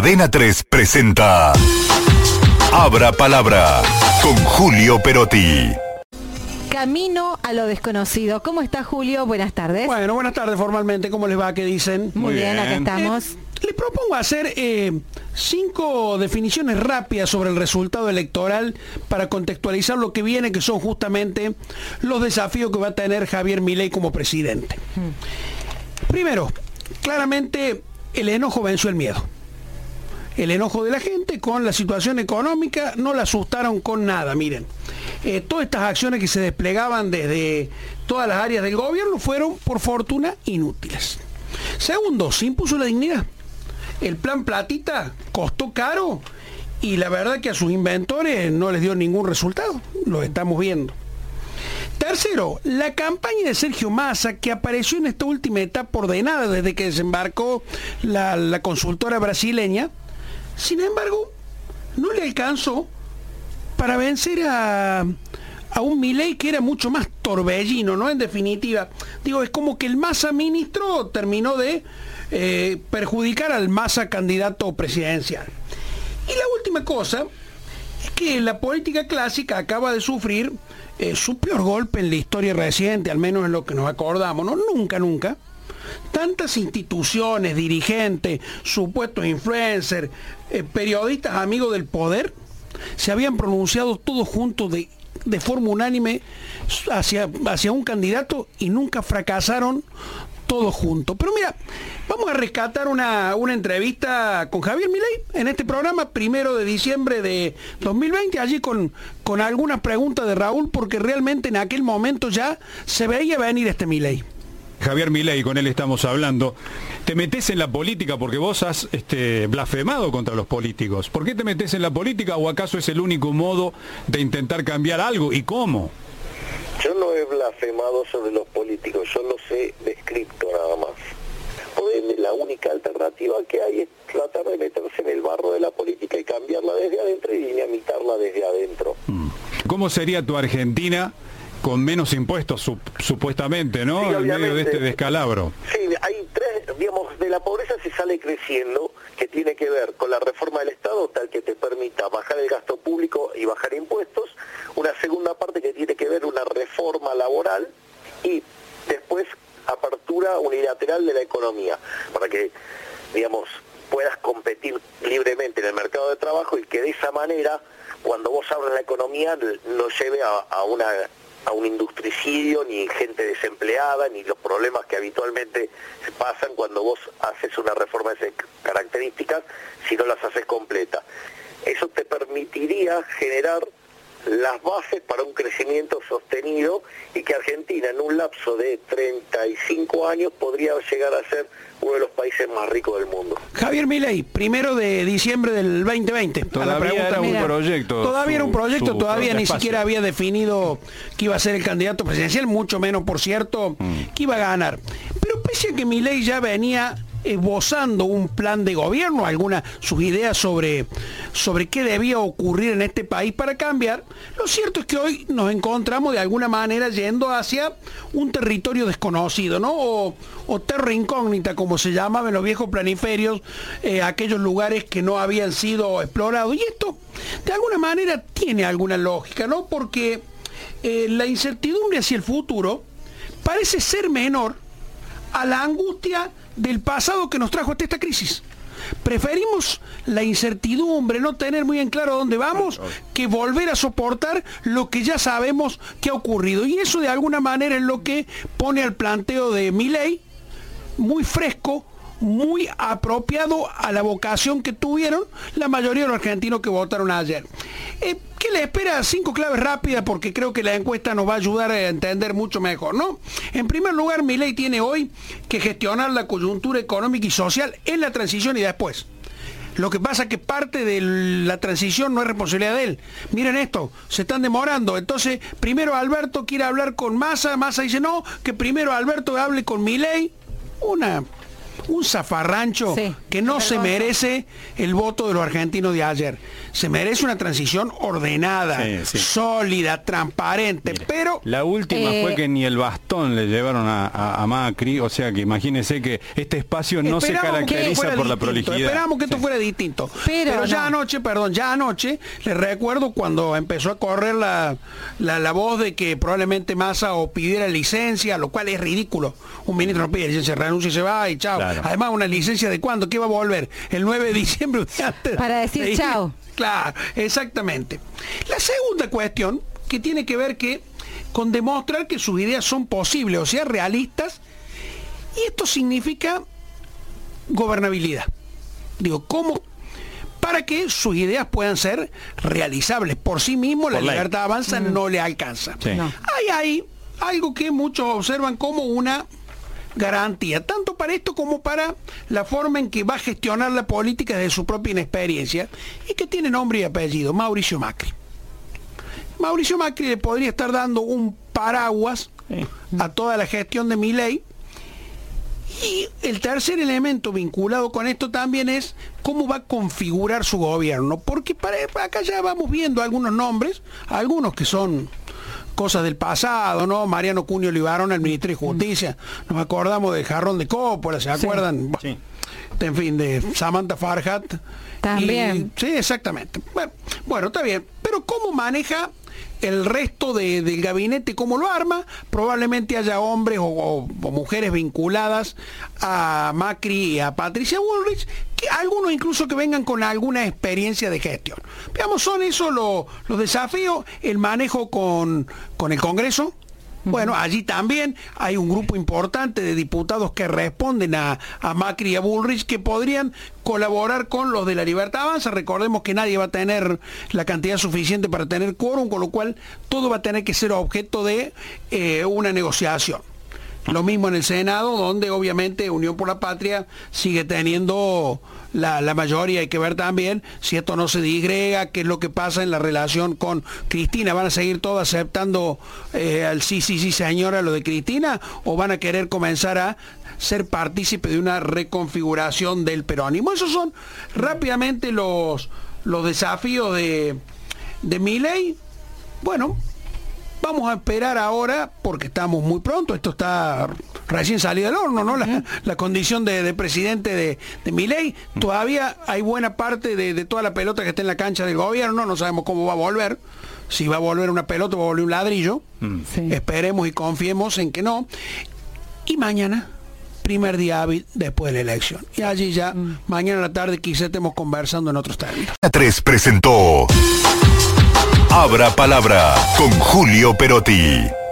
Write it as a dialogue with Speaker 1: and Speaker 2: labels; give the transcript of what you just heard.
Speaker 1: Adena 3 presenta Abra Palabra con Julio Perotti.
Speaker 2: Camino a lo desconocido. ¿Cómo está Julio? Buenas tardes.
Speaker 3: Bueno, buenas tardes formalmente. ¿Cómo les va? ¿Qué dicen?
Speaker 2: Muy, bien, acá estamos.
Speaker 3: Eh, les propongo hacer eh, cinco definiciones rápidas sobre el resultado electoral para contextualizar lo que viene, que son justamente los desafíos que va a tener Javier Milei como presidente. Primero, claramente el enojo venció el miedo. El enojo de la gente con la situación económica no la asustaron con nada, miren. Eh, todas estas acciones que se desplegaban desde todas las áreas del gobierno fueron, por fortuna, inútiles. Segundo, se impuso la dignidad. El plan Platita costó caro y la verdad que a sus inventores no les dio ningún resultado. Lo estamos viendo. Tercero, la campaña de Sergio Massa, que apareció en esta última etapa ordenada desde que desembarcó la, la consultora brasileña, sin embargo, no le alcanzó para vencer a, a un Milei que era mucho más torbellino, ¿no? En definitiva, digo, es como que el Massa ministro terminó de eh, perjudicar al Massa candidato presidencial. Y la última cosa es que la política clásica acaba de sufrir eh, su peor golpe en la historia reciente, al menos en lo que nos acordamos, ¿no? Nunca, nunca. Tantas instituciones, dirigentes, supuestos influencers, eh, periodistas amigos del poder, se habían pronunciado todos juntos de, de forma unánime hacia, hacia un candidato y nunca fracasaron todos juntos. Pero mira, vamos a rescatar una, una, entrevista con Javier Milei en este programa, primero de diciembre de 2020, allí con, con algunas preguntas de Raúl, porque realmente en aquel momento ya se veía venir este Milei.
Speaker 4: Javier Milei, con él estamos hablando. Te metes en la política porque vos has este, blasfemado contra los políticos. ¿Por qué te metes en la política o acaso es el único modo de intentar cambiar algo? ¿Y cómo?
Speaker 5: Yo no he blasfemado sobre los políticos, yo los he descrito nada más. La única alternativa que hay es tratar de meterse en el barro de la política y cambiarla desde adentro y dinamitarla desde adentro.
Speaker 4: ¿Cómo sería tu Argentina con menos impuestos, sup supuestamente, ¿no?
Speaker 5: Sí,
Speaker 4: en medio de este descalabro.
Speaker 5: Sí, hay tres, digamos, de la pobreza se sale creciendo, que tiene que ver con la reforma del Estado, tal que te permita bajar el gasto público y bajar impuestos. Una segunda parte que tiene que ver una reforma laboral y después apertura unilateral de la economía, para que, digamos, puedas competir libremente en el mercado de trabajo y que de esa manera, cuando vos abras la economía, no lleve a, a una a un industricidio, ni gente desempleada, ni los problemas que habitualmente se pasan cuando vos haces una reforma de esas características, si no las haces completa. Eso te permitiría generar las bases para un crecimiento sostenido y que Argentina en un lapso de 35 años podría llegar a ser uno de los países más ricos del mundo.
Speaker 3: Javier Milei, primero de diciembre del 2020.
Speaker 4: Todavía era un proyecto.
Speaker 3: Todavía era un proyecto, todavía ni
Speaker 4: espacio.
Speaker 3: siquiera había definido que iba a ser el candidato presidencial, mucho menos, por cierto,
Speaker 4: Mm.
Speaker 3: que iba a ganar. Pero pese a que Milei ya venía esbozando un plan de gobierno, algunas sus ideas sobre, sobre qué debía ocurrir en este país para cambiar, lo cierto es que hoy nos encontramos de alguna manera yendo hacia un territorio desconocido, ¿no? O, o terra incógnita, como se llamaba en los viejos planiferios, eh, aquellos lugares que no habían sido explorados. Y esto, de alguna manera, tiene alguna lógica, ¿no? Porque eh, la incertidumbre hacia el futuro parece ser menor a la angustia del pasado que nos trajo hasta esta crisis. Preferimos la incertidumbre, no tener muy en claro dónde vamos, que volver a soportar lo que ya sabemos que ha ocurrido. Y eso de alguna manera es lo que pone al planteo de Milei muy fresco, muy apropiado a la vocación que tuvieron la mayoría de los argentinos que votaron ayer. Eh, ¿Qué le espera? Cinco claves rápidas porque creo que la encuesta nos va a ayudar a entender mucho mejor, ¿no? En primer lugar, mi ley tiene hoy que gestionar la coyuntura económica y social en la transición y después. Lo que pasa es que parte de la transición no es responsabilidad de él. Miren esto, se están demorando. Entonces, primero Alberto quiere hablar con Massa, Massa dice no, que primero Alberto hable con Milei. Una un zafarrancho
Speaker 2: Sí,
Speaker 3: que no se merece el voto de los argentinos de ayer. Se merece una transición ordenada,
Speaker 4: Sí, sí.
Speaker 3: sólida, transparente, pero
Speaker 4: La última
Speaker 2: Eh,
Speaker 4: fue que ni el bastón le llevaron a, a- a Macri, o sea que imagínese que este espacio no se caracteriza por la prolijidad.
Speaker 3: Esperamos que esto fuera distinto.
Speaker 2: Pero
Speaker 3: Pero, ya
Speaker 2: no.
Speaker 3: anoche, perdón, ya anoche, les recuerdo cuando empezó a correr la, la, la voz de que probablemente Massa o pidiera licencia, lo cual es ridículo. Un ministro no pide licencia, renuncia y se va y chao.
Speaker 4: Claro.
Speaker 3: Además, una licencia de cuándo, ¿qué va a volver? El 9 de diciembre. antes
Speaker 2: Para decir
Speaker 3: de ir.
Speaker 2: chao.
Speaker 3: Claro, exactamente. La segunda cuestión, que tiene que ver que con demostrar que sus ideas son posibles, o sea, realistas, y esto significa gobernabilidad. Digo, ¿cómo? Para que sus ideas puedan ser realizables. Por sí mismo la
Speaker 4: ley.
Speaker 3: libertad avanza no le alcanza.
Speaker 4: Sí. No.
Speaker 3: Hay ahí algo que muchos observan como una garantía, tanto para esto como para la forma en que va a gestionar la política desde su propia inexperiencia y que tiene nombre y apellido, Mauricio Macri. Mauricio Macri le podría estar dando un paraguas a toda la gestión de mi ley. Y el tercer elemento vinculado con esto también es cómo va a configurar su gobierno, porque para, acá ya vamos viendo algunos nombres, algunos que son cosas del pasado, ¿no? Mariano Cunio Libarón al Ministerio de Justicia, nos acordamos del jarrón de Cópola, ¿se acuerdan?
Speaker 4: Sí.
Speaker 3: En fin, de Samantha Farhat.
Speaker 2: También.
Speaker 3: Y- sí, exactamente. Bueno, bueno, está bien. Pero ¿cómo maneja el resto de- del gabinete? ¿Cómo lo arma? Probablemente haya hombres o, mujeres vinculadas a Macri y a Patricia Bullrich, que algunos incluso que vengan con alguna experiencia de gestión. Veamos, son esos lo- los desafíos, el manejo con, con el Congreso, bueno, allí también hay un grupo importante de diputados que responden a, a Macri y a Bullrich que podrían colaborar con los de la Libertad Avanza. Recordemos que nadie va a tener la cantidad suficiente para tener quórum, con lo cual todo va a tener que ser objeto de eh, una negociación. Lo mismo en el Senado, donde obviamente Unión por la Patria sigue teniendo la, la mayoría. Hay que ver también si esto no se digrega, qué es lo que pasa en la relación con Cristina. ¿Van a seguir todos aceptando eh, al sí, sí, sí, señora, lo de Cristina? ¿O van a querer comenzar a ser partícipe de una reconfiguración del peronismo? Esos son rápidamente los, los desafíos de, de mi ley. Bueno, Vamos a esperar ahora, porque estamos muy pronto, esto está recién salido del horno, ¿no? La, la condición de, de presidente de, de Milei. Todavía hay buena parte de, de toda la pelota que está en la cancha del gobierno, no sabemos cómo va a volver. Si va a volver una pelota, va a volver un ladrillo.
Speaker 2: Sí.
Speaker 3: Esperemos y confiemos en que no. Y mañana, primer día hábil después de la elección. Y allí ya, mañana a la tarde quizá estemos conversando en otros términos.
Speaker 1: 3 presentó Abra Palabra con Julio Perotti.